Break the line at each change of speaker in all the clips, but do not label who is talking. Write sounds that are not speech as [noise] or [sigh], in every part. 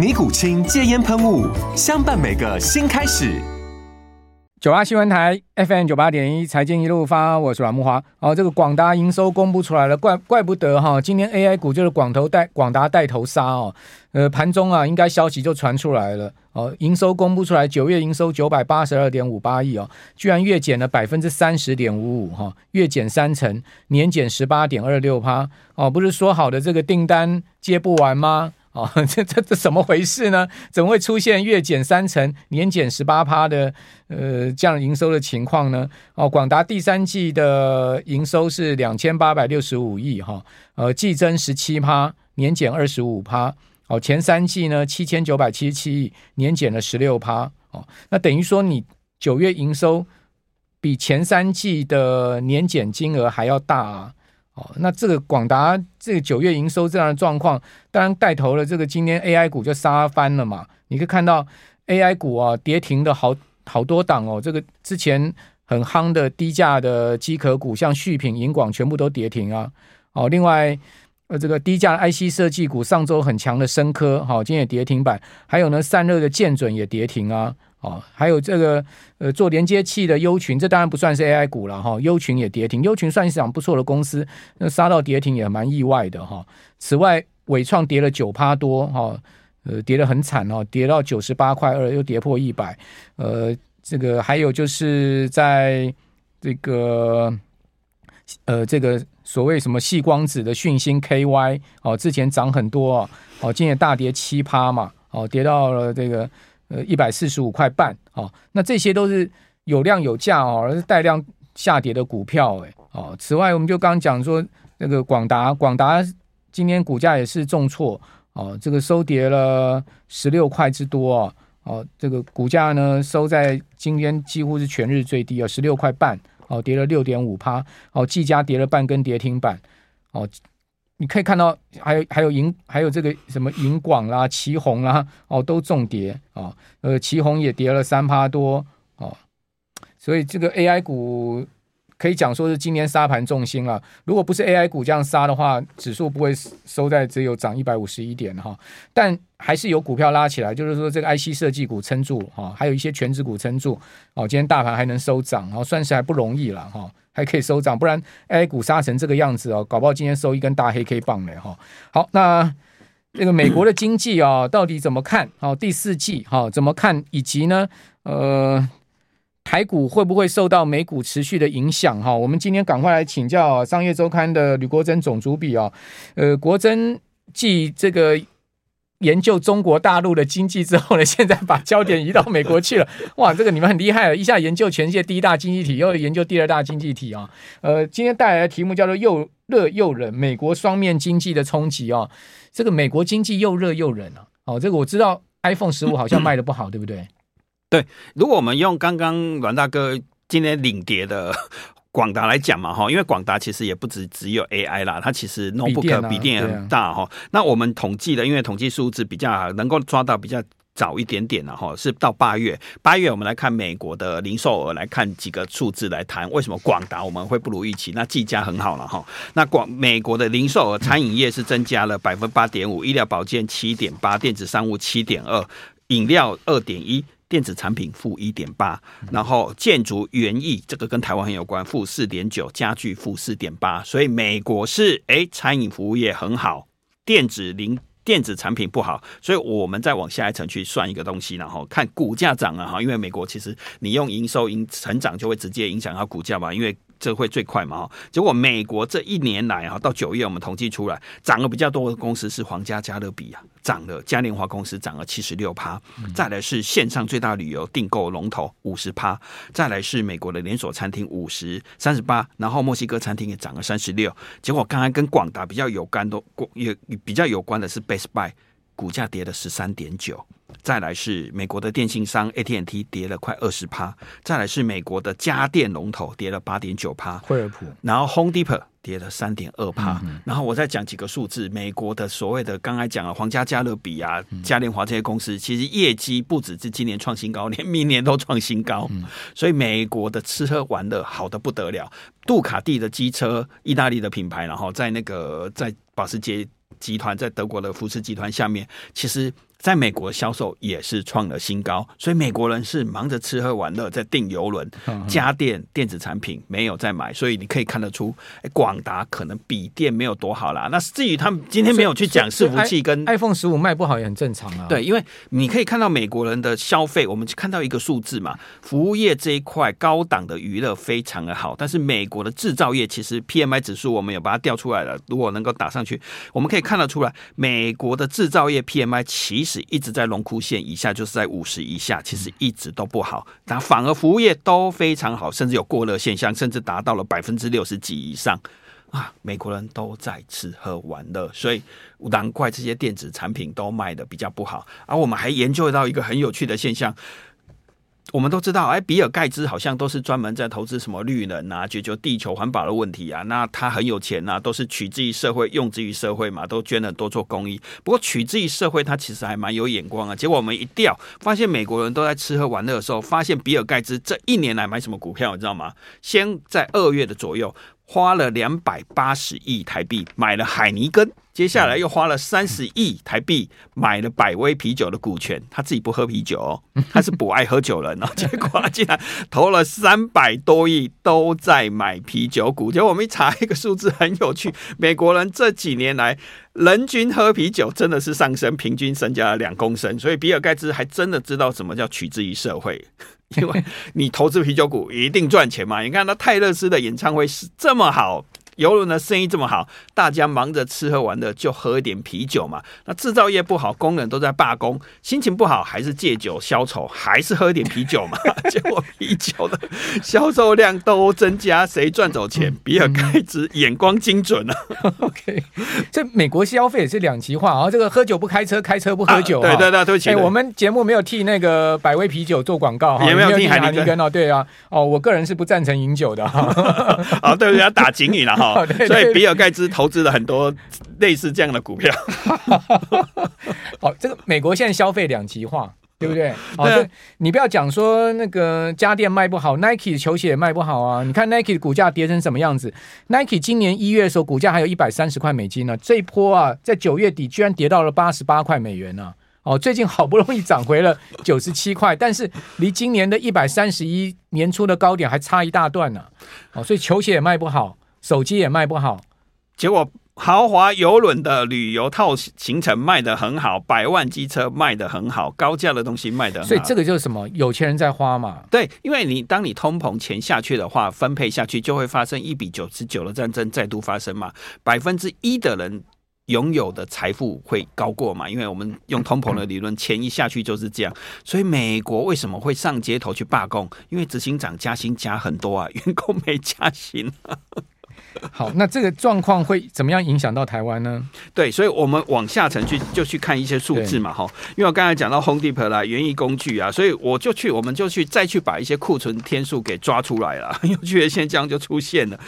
尼古清戒烟喷雾，相伴每个新开始。
九八新闻台 FM 九八点一，财经一路发，我是阮木华。哦，这个广达营收公布出来了，怪怪不得哈，今天 AI 股就是广投带广达带头杀哦。呃，盘中啊，应该消息就传出来了哦，营收公布出来，九月营收九百八十二点五八亿哦，居然月减了百分之三十点五五哈，月减三成，年减十八点二六趴哦，不是说好的这个订单接不完吗？哦，[laughs] 这这这怎么回事呢？怎么会出现月减三成、年减十八趴的呃这样营收的情况呢？哦，广达第三季的营收是两千八百六十五亿哈，呃，季增十七趴，年减二十五趴。哦，前三季呢七千九百七十七亿，年减了十六趴。哦，那等于说你九月营收比前三季的年减金额还要大啊。哦那这个广达这个九月营收这样的状况，当然带头了，这个今天 AI 股就杀翻了嘛。你可以看到 AI 股啊跌停的好好多档哦，这个之前很夯的低价的机壳股，像旭品、银广全部都跌停啊。哦，另外呃这个低价 IC 设计股，上周很强的升科，好，今天也跌停板，还有呢散热的建准也跌停啊。哦，还有这个呃，做连接器的优群，这当然不算是 AI 股了哈。优群也跌停，优群算是场不错的公司，那杀到跌停也蛮意外的哈。此外，伟创跌了九趴多哈，呃，跌得很惨哦，跌到九十八块二，又跌破一百。呃，这个还有就是在这个呃，这个所谓什么细光子的讯芯 KY 哦，之前涨很多哦，今年大跌七趴嘛，哦，跌到了这个。呃，一百四十五块半，哦，那这些都是有量有价哦，而是带量下跌的股票，诶，哦，此外，我们就刚刚讲说那个广达，广达今天股价也是重挫，哦，这个收跌了十六块之多，哦，这个股价呢收在今天几乎是全日最低啊，十六块半，哦，跌了六点五趴，哦，技嘉跌了半根跌停板，哦。你可以看到还，有还有银，还有这个什么银广啦、奇鋐啦，哦，都重跌啊。呃，奇鋐也跌了三趴多啊。所以这个 AI 股可以讲说是今年杀盘重心了。如果不是 AI 股这样杀的话，指数不会收在只有涨一百五十一点哈。但还是有股票拉起来，就是说这个 IC 设计股撑住哈，还有一些权值股撑住哦。今天大盘还能收涨，然后算是还不容易了哈。还可以收涨，不然 AI 股杀成这个样子哦，搞不好今天收一根大黑 K 棒嘞哈。好，那这个美国的经济啊，到底怎么看？好，第四季好怎么看？以及呢，呃，台股会不会受到美股持续的影响？哈，我们今天赶快来请教商业周刊的吕国珍总主笔哦，呃，国珍继这个。研究中国大陆的经济之后呢，现在把焦点移到美国去了。[laughs] 哇，这个你们很厉害了，一下研究全世界第一大经济体，又研究第二大经济体啊。呃，今天带来的题目叫做“又热又冷”，美国双面经济的冲击啊。这个美国经济又热又冷啊。哦，这个我知道，iPhone 十五好像卖的不好，对不对？
对，如果我们用刚刚阮大哥今天领跌的。[laughs] 广达来讲嘛，哈，因为广达其实也不止只有 AI 啦，它其实 notebook 笔电也很大哈。那我们统计的，因为统计数字比较能够抓到比较早一点点了哈，是到八月。八月我们来看美国的零售额，来看几个数字来谈为什么广达我们会不如预期。那技嘉很好了哈。那广美国的零售额，餐饮业是增加了百分之八点五，医疗保健七点八，电子商务七点二，饮料二点一。电子产品负一点八，然后建筑园艺这个跟台湾很有关，负四点九，家具负四点八，所以美国是哎，餐饮服务业很好，电子零电子产品不好，所以我们再往下一层去算一个东西，然后看股价涨了哈。因为美国其实你用营收营成长就会直接影响到股价嘛，因为这会最快嘛哈。结果美国这一年来哈，到九月我们统计出来涨了比较多的公司是皇家加勒比啊，涨了嘉年华公司涨了七十六趴，再来是线上最大旅游订购龙头五十趴，再来是美国的连锁餐厅五十三十八，然后墨西哥餐厅也涨了三十六。结果刚才跟广达比较有关的，也比较有关的是 Best Buy。股价跌了十三点九，再来是美国的电信商 AT&T 跌了快二十趴，再来是美国的家电龙头跌了八点九趴，
惠而浦，
然后 Home Depot 跌了三点二趴，然后我再讲几个数字，美国的所谓的刚才讲了皇家加勒比啊、嘉年华这些公司，其实业绩不只是今年创新高，连明年都创新高，所以美国的吃喝玩乐好的不得了，杜卡迪的机车，意大利的品牌，然后在那个在保时捷。集团在德国的福斯集团下面，其实。在美国销售也是创了新高，所以美国人是忙着吃喝玩乐，在订游轮、家电、电子产品没有在买，所以你可以看得出，哎，广达可能笔电没有多好啦。那至于他们今天没有去讲伺服器跟
iPhone 十五卖不好也很正常啊。
对，因为你可以看到美国人的消费，我们看到一个数字嘛，服务业这一块高档的娱乐非常的好，但是美国的制造业其实 PMI 指数我们有把它调出来了，如果能够打上去，我们可以看得出来，美国的制造业 PMI 其实。是一直在龙枯线以下，就是在五十以下，其实一直都不好。但反而服务业都非常好，甚至有过热现象，甚至达到了百分之六十几以上啊！美国人都在吃喝玩乐，所以难怪这些电子产品都卖的比较不好。而、啊、我们还研究到一个很有趣的现象。我们都知道，哎，比尔盖茨好像都是专门在投资什么绿能啊，解决地球环保的问题啊。那他很有钱啊，都是取之于社会，用之于社会嘛，都捐了多做公益。不过取之于社会，他其实还蛮有眼光啊。结果我们一调，发现美国人都在吃喝玩乐的时候，发现比尔盖茨这一年来买什么股票，你知道吗？先在二月的左右。花了两百八十亿台币买了海尼根，接下来又花了三十亿台币买了百威啤酒的股权。他自己不喝啤酒哦，他是不爱喝酒人哦。结果他竟然投了三百多亿都在买啤酒股。结果我们一查一个数字很有趣，美国人这几年来人均喝啤酒真的是上升，平均增加了两公升。所以比尔盖茨还真的知道什么叫取之于社会。因为你投资啤酒股一定赚钱嘛？你看那泰勒斯的演唱会是这么好。邮轮的生意这么好，大家忙着吃喝玩乐，就喝一点啤酒嘛。那制造业不好，工人都在罢工，心情不好，还是借酒消愁，还是喝一点啤酒嘛。[laughs] 结果啤酒的销售量都增加，谁赚走钱？比尔盖茨眼光精准啊。[laughs]
OK，这美国消费也是两极化啊。这个喝酒不开车，开车不喝酒。
对对对，对不起。
我们节目没有替那个百威啤酒做广告，
也没有替海尼根
哦。对啊，哦，我个人是不赞成饮酒的哈。
哦，[laughs] 对不起，要打警语了哈。[laughs] 所以比尔盖茨投资了很多类似这样的股票。[laughs]
好，这个美国现在消费两极化，对不对？[laughs] 好，
对啊，
你不要讲说那个家电卖不好，Nike 的球鞋也卖不好啊。你看 Nike 的股价跌成什么样子？Nike 今年一月的时候股价还有一百三十块美金呢，这一波啊，在九月底居然跌到了八十八块美元呢，啊。哦，最近好不容易涨回了九十七块，但是离今年的一百三十一年初的高点还差一大段呢，啊。哦，所以球鞋也卖不好。手机也卖不好，
结果豪华游轮的旅游套行程卖得很好，百万机车卖得很好，高价的东西卖得很好。
所以这个就是什么？有钱人在花嘛？
对，因为你当你通膨钱下去的话，分配下去就会发生一比九十九的战争再度发生嘛。百分之一的人拥有的财富会高过嘛？因为我们用通膨的理论，钱一下去就是这样。所以美国为什么会上街头去罢工？因为执行长加薪加很多啊，员工没加薪啊。[laughs]
好，那这个状况会怎么样影响到台湾呢？
对，所以我们往下层去就去看一些数字嘛，哈。因为我刚才讲到 Home Depot 啦，园艺工具啊，所以我就去，我们就去再去把一些库存天数给抓出来了。很有趣的现象就出现了。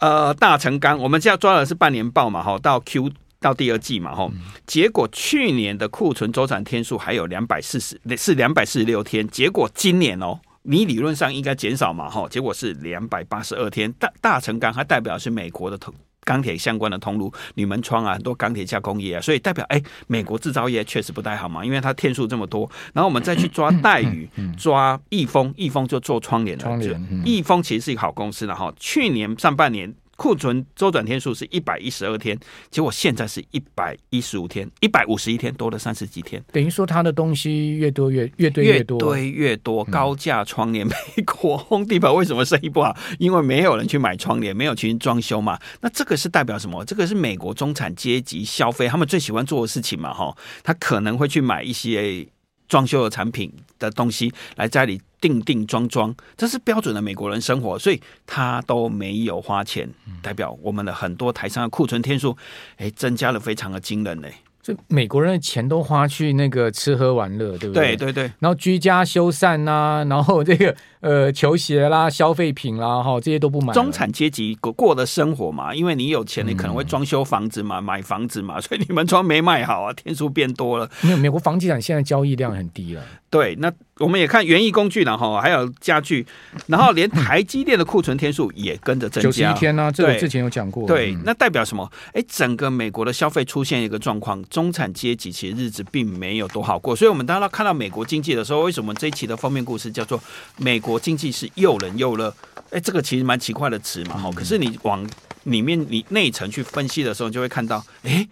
呃，大成钢，我们现在抓的是半年报嘛，哈，到 Q 到第二季嘛，哈。结果去年的库存周转天数还有两百四十，是两百四十六天。结果今年哦。你理论上应该减少嘛，哈，结果是两百八十二天。大大成钢它代表是美国的铜钢铁相关的通路，铝门窗啊，很多钢铁加工业啊，所以代表哎，美国制造业确实不太好嘛，因为它天数这么多。然后我们再去抓戴宇，抓易丰，易丰就做窗帘的，窗帘，易丰其实是一个好公司了哈。去年上半年库存周转天数是一百一十二天，结果现在是一百一十五天，一百五十一天，多了三十几天。
等于说，它的东西越多越越堆越多，
越堆越多。高价窗帘，美国 Home Depot 为什么生意不好？因为没有人去买窗帘，没有去装修嘛。那这个是代表什么？这个是美国中产阶级消费他们最喜欢做的事情嘛？哈，他可能会去买一些装修的产品的东西来家里。定定装装，这是标准的美国人生活，所以他都没有花钱，代表我们的很多台商的库存天数，哎，增加了非常的惊人嘞。
就美国人的钱都花去那个吃喝玩乐，对不对？
对对对。
然后居家修缮呐、啊，[laughs] 然后这个呃球鞋啦、消费品啦，哈，这些都不买。
中产阶级过过的生活嘛，因为你有钱，你可能会装修房子嘛，嗯、买房子嘛，[laughs] 所以你们装没卖好啊，天数变多了。
没有，美国房地产现在交易量很低了。
对，那我们也看园艺工具了哈，还有家具，然后连台积电的库存天数也跟着增加。九十
一天呢、啊，这个之前有讲过。
对，那代表什么？哎，整个美国的消费出现一个状况，中产阶级其实日子并没有多好过。所以，我们当然看到美国经济的时候，为什么这一期的封面故事叫做“美国经济是又冷又热”？哎，这个其实蛮奇怪的词嘛，哈。可是你往里面你内层去分析的时候，就会看到，哎。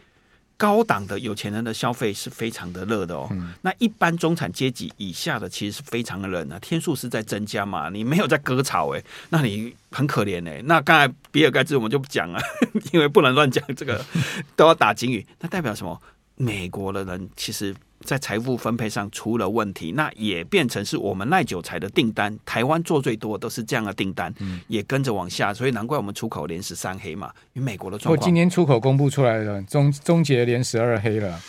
高档的有钱人的消费是非常的热的哦，嗯、那一般中产阶级以下的其实是非常的冷啊，天数是在增加嘛，你没有在割草哎，那你很可怜哎。那刚才比尔盖茨我们就不讲了，[laughs] 因为不能乱讲这个，都要打警语。那代表什么？美国的人其实。在财富分配上出了问题，那也变成是我们耐久材的订单。台湾做最多都是这样的订单，嗯、也跟着往下，所以难怪我们出口连十三黑嘛。因为美国的状况，
今天出口公布出来了，终终结连十二黑了。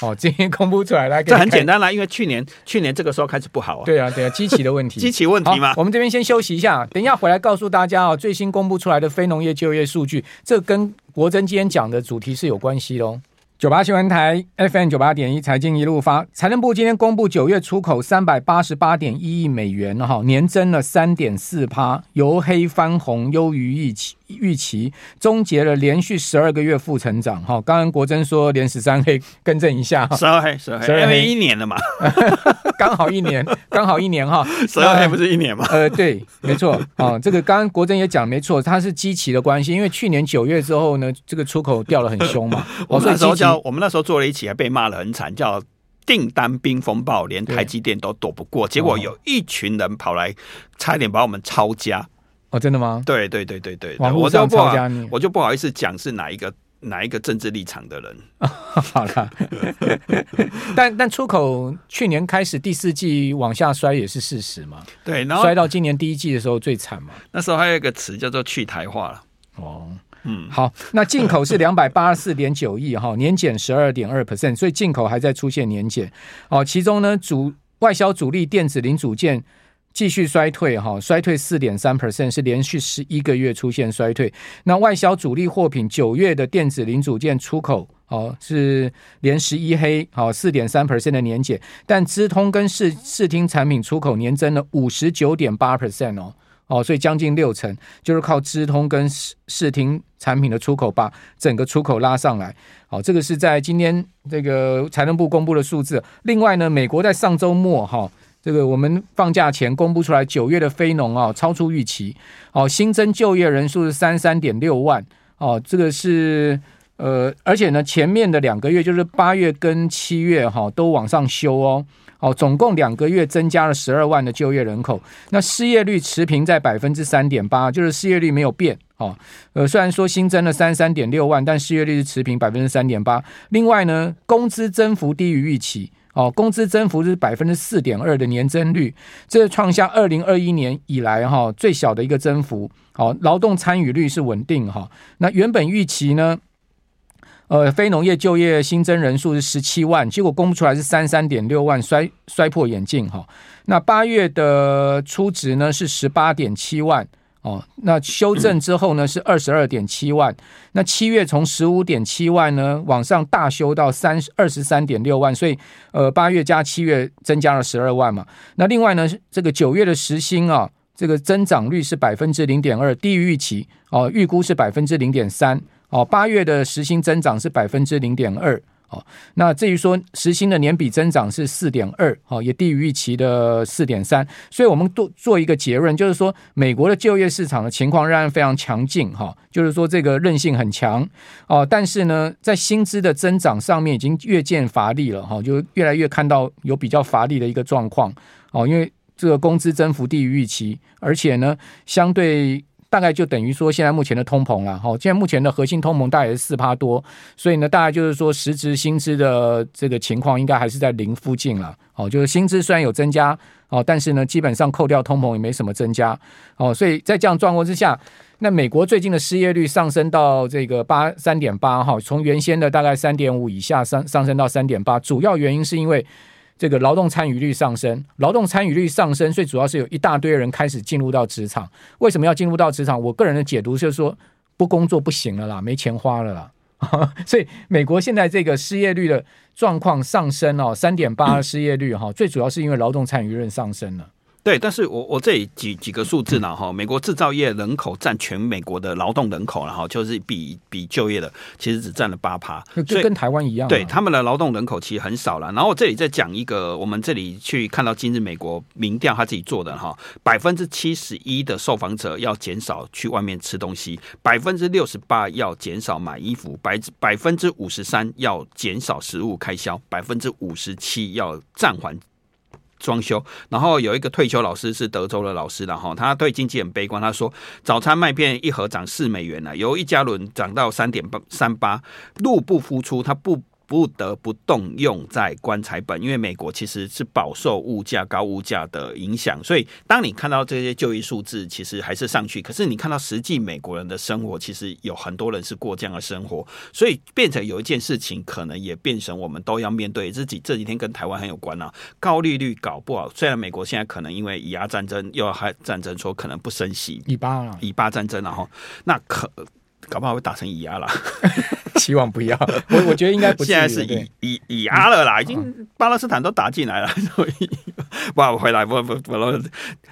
哦，[laughs] 今天公布出来了，
这很简单啦，因为去年去年这个时候开始不好啊。
对啊，对啊，机器的问题，
机器问题嘛。
我们这边先休息一下，等一下回来告诉大家哦，最新公布出来的非农业就业数据，这跟国珍今天讲的主题是有关系喽。九八新闻台 FM 九八点一财经一路发，财政部今天公布九月出口三百八十八点一亿美元，哈，年增了三点四趴，由黑翻红，优于预期。预期终结了连续十二个月负成长，哈，刚刚国珍说连十三黑，更正一下，
十二黑，十二黑，因为一年了嘛，[laughs]
刚好一年，刚好一年哈，[laughs]
十二黑不是一年吗？
呃，对，没错，啊，这个刚刚国珍也讲没错，它是基期的关系，因为去年九月之后呢，这个出口掉了很凶嘛，[laughs]
我们那时候叫我们那时候做了一起，还被骂得很惨，叫订单冰风暴，连台积电都躲不过，结果有一群人跑来，差一点把我们抄家。
哦，真的吗？
对对对对对，我就不好，我就不好意思讲是哪一个哪一个政治立场的人。[laughs]
好了，[laughs] 但但出口去年开始第四季往下摔也是事实嘛？
对，然后
摔到今年第一季的时候最惨嘛。
那时候还有一个词叫做去台化了。
哦，嗯，好，那进口是两百八十四点九亿哈，年减十二点二 percent，所以进口还在出现年减。哦，其中呢主外销主力电子零组件。继续衰退哈，衰退四点三 percent，是连续十一个月出现衰退。那外销主力货品九月的电子零组件出口哦是连十一黑，好四点三 percent 的年减，但资通跟视视听产品出口年增了五十九点八 percent 哦，哦，所以将近六成，就是靠资通跟视视听产品的出口把整个出口拉上来。好，这个是在今天这个财政部公布的数字。另外呢，美国在上周末哈。这个我们放假前公布出来，九月的非农啊超出预期，哦，新增就业人数是三三点六万，哦，这个是呃，而且呢，前面的两个月就是八月跟七月哈都往上修哦，哦，总共两个月增加了十二万的就业人口，那失业率持平在百分之三点八，就是失业率没有变，哦，呃，虽然说新增了三三点六万，但失业率是持平百分之三点八，另外呢，工资增幅低于预期。哦，工资增幅是百分之四点二的年增率，这创下二零二一年以来哈最小的一个增幅。好，劳动参与率是稳定哈。那原本预期呢，呃，非农业就业新增人数是十七万，结果公布出来是三三点六万，摔摔破眼镜哈。那八月的初值呢是十八点七万。哦，那修正之后呢是二十二点七万，那七月从十五点七万呢往上大修到三二十三点六万，所以呃八月加七月增加了十二万嘛。那另外呢，这个九月的时薪啊，这个增长率是百分之零点二，低于预期哦，预估是百分之零点三哦。八月的时薪增长是百分之零点二哦，那至于说实薪的年比增长是四点二，哦，也低于预期的四点三，所以我们做做一个结论，就是说美国的就业市场的情况仍然非常强劲，哈，就是说这个韧性很强，哦，但是呢，在薪资的增长上面已经越见乏力了，哈，就越来越看到有比较乏力的一个状况，哦，因为这个工资增幅低于预期，而且呢，相对。大概就等于说，现在目前的通膨了，哈，现在目前的核心通膨大概是四趴多，所以呢，大概就是说，实质薪资的这个情况应该还是在零附近了，哦，就是薪资虽然有增加，哦，但是呢，基本上扣掉通膨也没什么增加，哦，所以在这样状况之下，那美国最近的失业率上升到这个八三点八，哈，从原先的大概三点五以下上上升到三点八，主要原因是因为。这个劳动参与率上升，劳动参与率上升，最主要是有一大堆人开始进入到职场。为什么要进入到职场？我个人的解读就是说，不工作不行了啦，没钱花了啦。[laughs] 所以，美国现在这个失业率的状况上升哦，三点八的失业率哈，最主要是因为劳动参与率上升了。
对，但是我我这里几几个数字呢哈，美国制造业人口占全美国的劳动人口，然后就是比比就业的，其实只占了八趴，
就跟台湾一样。
对，他们的劳动人口其实很少了。然后我这里再讲一个，我们这里去看到今日美国民调他自己做的哈，百分之七十一的受访者要减少去外面吃东西，百分之六十八要减少买衣服，百百分之五十三要减少食物开销，百分之五十七要暂缓。装修，然后有一个退休老师是德州的老师，然后他对经济很悲观，他说早餐麦片一盒涨四美元了，由一加仑涨到三点八三八，入不敷出，他不。不得不动用在棺材本，因为美国其实是饱受物价高物价的影响，所以当你看到这些就业数字其实还是上去，可是你看到实际美国人的生活，其实有很多人是过这样的生活，所以变成有一件事情，可能也变成我们都要面对。自己这几天跟台湾很有关啊，高利率搞不好。虽然美国现在可能因为以巴战争又要还战争，说可能不升息，
以巴了，
以巴战争然后那可。搞不好会打成以牙了，[laughs]
希望不要。我我觉得应该不
现在是以以以压了啦，已经巴勒斯坦都打进来了，所以不好回来不不不，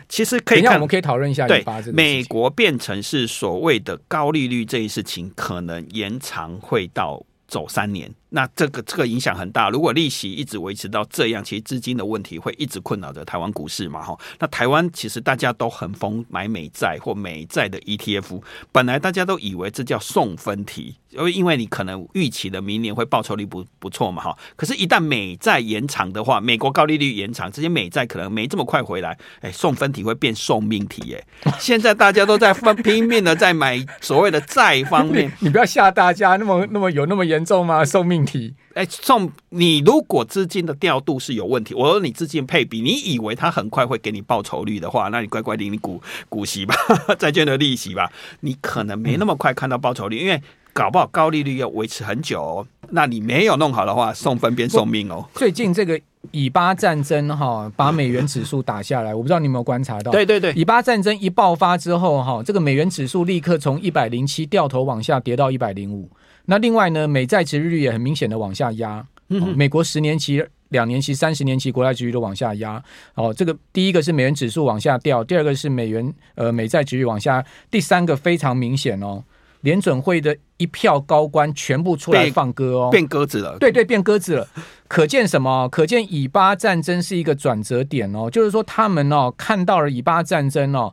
其实可以看，
我们可以讨论一下。
对，美国变成是所谓的高利率这一事情，可能延长会到走三年。那这个这个影响很大，如果利息一直维持到这样，其实资金的问题会一直困扰着台湾股市嘛，哈。那台湾其实大家都很疯买美债或美债的 ETF，本来大家都以为这叫送分题，因为因为你可能预期的明年会报酬率不不错嘛，哈。可是，一旦美债延长的话，美国高利率延长，这些美债可能没这么快回来，哎，送分题会变送命题，哎。现在大家都在分拼命的在买所谓的债方面，[laughs]
你不要吓大家，那么那么有那么严重吗？送命。题。
哎，送你如果资金的调度是有问题，我说你资金配比，你以为他很快会给你报酬率的话，那你乖乖领你股股息吧，[laughs] 债券的利息吧，你可能没那么快看到报酬率，因为搞不好高利率要维持很久哦。那你没有弄好的话，送分变送命哦。
最近这个以巴战争哈，把美元指数打下来，我不知道你有没有观察到？
对对对，
以巴战争一爆发之后哈，这个美元指数立刻从一百零七掉头往下跌到一百零五。那另外呢，美债殖利率也很明显的往下压，哦，美国十年期、两年期、三十年期国债殖利率都往下压。哦，这个第一个是美元指数往下掉，第二个是美元呃美债殖利率往下，第三个非常明显哦，联准会的一票高官全部出来放鸽哦，
变鸽子了。
对对，变鸽子了。[laughs] 可见什么？可见以巴战争是一个转折点哦，就是说他们哦看到了以巴战争哦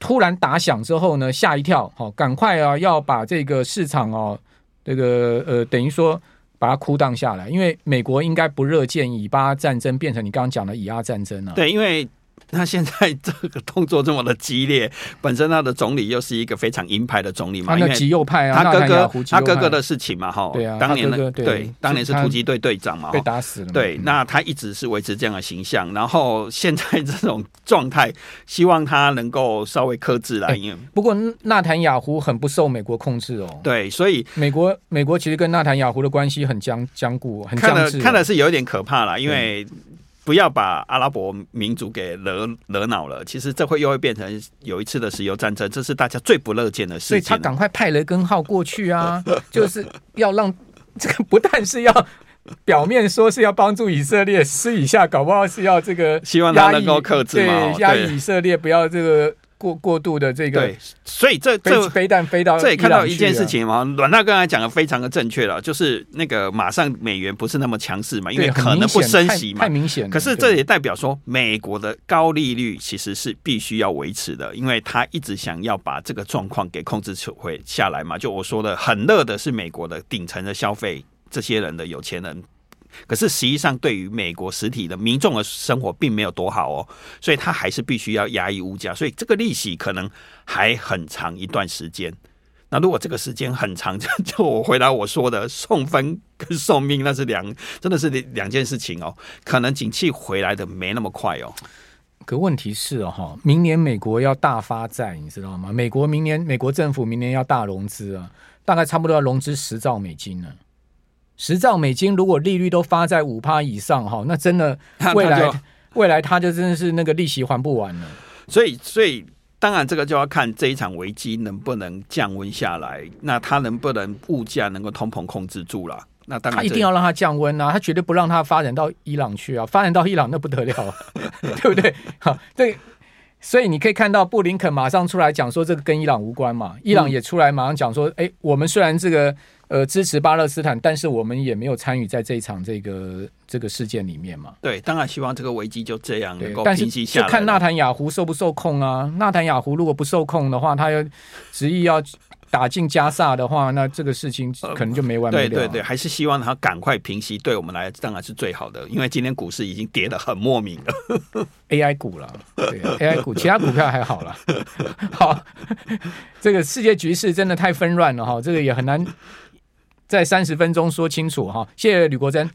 突然打响之后呢，吓一跳，好，赶快啊要把这个市场哦。这个呃，等于说把它哭荡下来，因为美国应该不热见以巴战争变成你刚刚讲的以阿战争了。
对，因为。[laughs] 那现在这个动作这么的激烈，[laughs] 本身他的总理又是一个非常鹰派的总理嘛，
他极右派啊，
他哥哥他哥哥的事情嘛，哈，
对啊，
当年的对，对，当年是突击队队长嘛，
被打死了，
对，那他一直是维持这样的形象，然后 [laughs] 现在这种状态，希望他能够稍微克制来。因为
不过纳坦雅胡很不受美国控制哦，
对，所以
美国美国其实跟纳坦雅胡的关系很僵僵固，很僵
看的看的是有点可怕了，因为。不要把阿拉伯民族给惹惹恼了，其实这会又会变成有一次的石油战争，这是大家最不乐见的事情。
所以他赶快派雷根号过去啊，[laughs] 就是要让这个不但是要表面说是要帮助以色列，私底下搞不好是要这个
希望他能够克制嘛，
对，压抑以色列不要这个过过度的这个，
对，所以这这
飞弹飞到，
这也看到一件事情嘛，阮大刚才讲的非常的正确了，就是那个马上美元不是那么强势嘛，因为可能不升息嘛，
太明显。
可是这也代表说，美国的高利率其实是必须要维持的，因为他一直想要把这个状况给控制回下来嘛。就我说的，很热的是美国的顶层的消费，这些人的有钱人。可是实际上，对于美国实体的民众的生活并没有多好哦，所以他还是必须要压抑物价，所以这个利息可能还很长一段时间。那如果这个时间很长，[laughs] 就我回答我说的送分跟送命，那是两真的是两件事情哦，可能景气回来的没那么快哦。
可问题是哦，哈，明年美国要大发债，你知道吗？美国明年美国政府明年要大融资啊，大概差不多要融资十兆美金呢。十兆美金，如果利率都发在五趴以上，哈，那真的 [laughs] 未来未来它就真的是那个利息还不完了。
所以，所以当然这个就要看这一场危机能不能降温下来，那它能不能物价能够通膨控制住了？那当然，
他一定要让它降温啊，他绝对不让它发展到伊朗去啊，发展到伊朗那不得了，[laughs] 对不对？[laughs] 好，对。所以你可以看到布林肯马上出来讲说，这个跟伊朗无关嘛。伊朗也出来马上讲说，哎、嗯，我们虽然这个呃支持巴勒斯坦，但是我们也没有参与在这一场这个这个事件里面嘛。
对，当然希望这个危机就这样能够平息下来。
就看纳坦雅胡受不受控啊？纳坦雅胡如果不受控的话，他又执意要。打进加萨的话，那这个事情可能就没完没了。
呃、对对对，还是希望他赶快平息，对我们来当然是最好的。因为今天股市已经跌得很莫名了
，AI 股了，对，AI 股，其他股票还好了。[laughs] 好，[laughs] 这个世界局势真的太纷乱了哈，这个也很难在三十分钟说清楚哈。谢谢吕国珍。